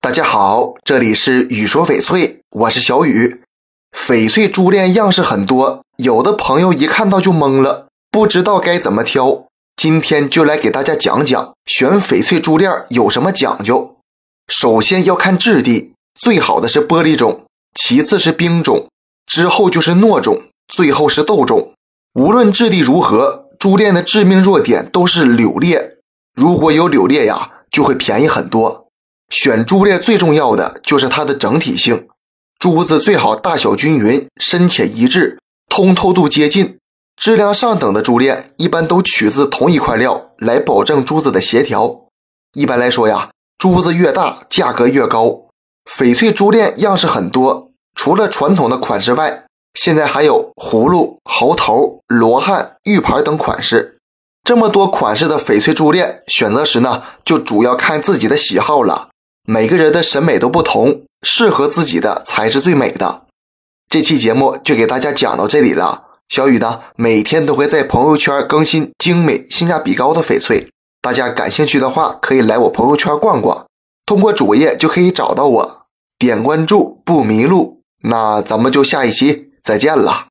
大家好，这里是雨说翡翠，我是小雨。翡翠珠链样式很多，有的朋友一看到就懵了，不知道该怎么挑。今天就来给大家讲讲选翡翠珠链有什么讲究。首先要看质地，最好的是玻璃种，其次是冰种，之后就是糯种，最后是豆种。无论质地如何，珠链的致命弱点都是柳裂。如果有柳裂呀，就会便宜很多。选珠链最重要的就是它的整体性，珠子最好大小均匀、深浅一致、通透度接近。质量上等的珠链一般都取自同一块料，来保证珠子的协调。一般来说呀，珠子越大，价格越高。翡翠珠链样式很多，除了传统的款式外，现在还有葫芦、猴头、罗汉、玉牌等款式。这么多款式的翡翠珠链，选择时呢，就主要看自己的喜好了。每个人的审美都不同，适合自己的才是最美的。这期节目就给大家讲到这里了。小雨呢，每天都会在朋友圈更新精美、性价比高的翡翠，大家感兴趣的话，可以来我朋友圈逛逛，通过主页就可以找到我，点关注不迷路。那咱们就下一期再见了。